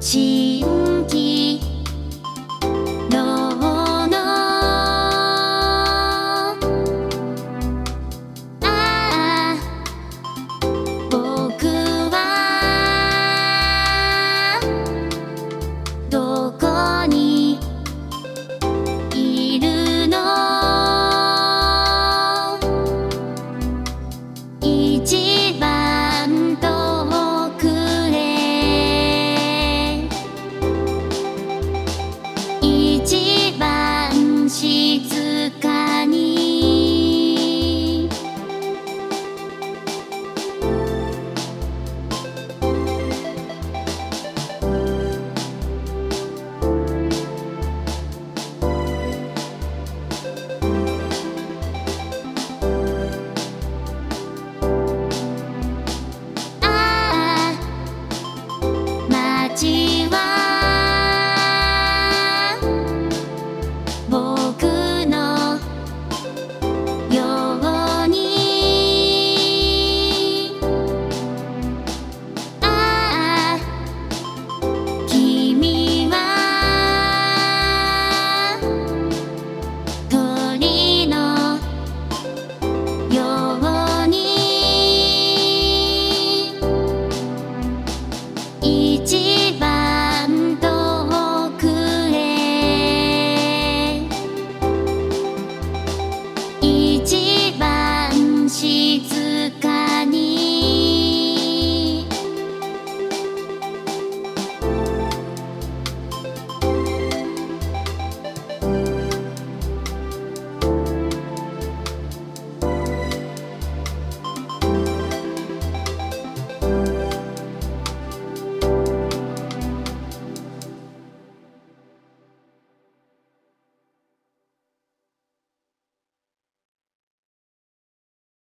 情。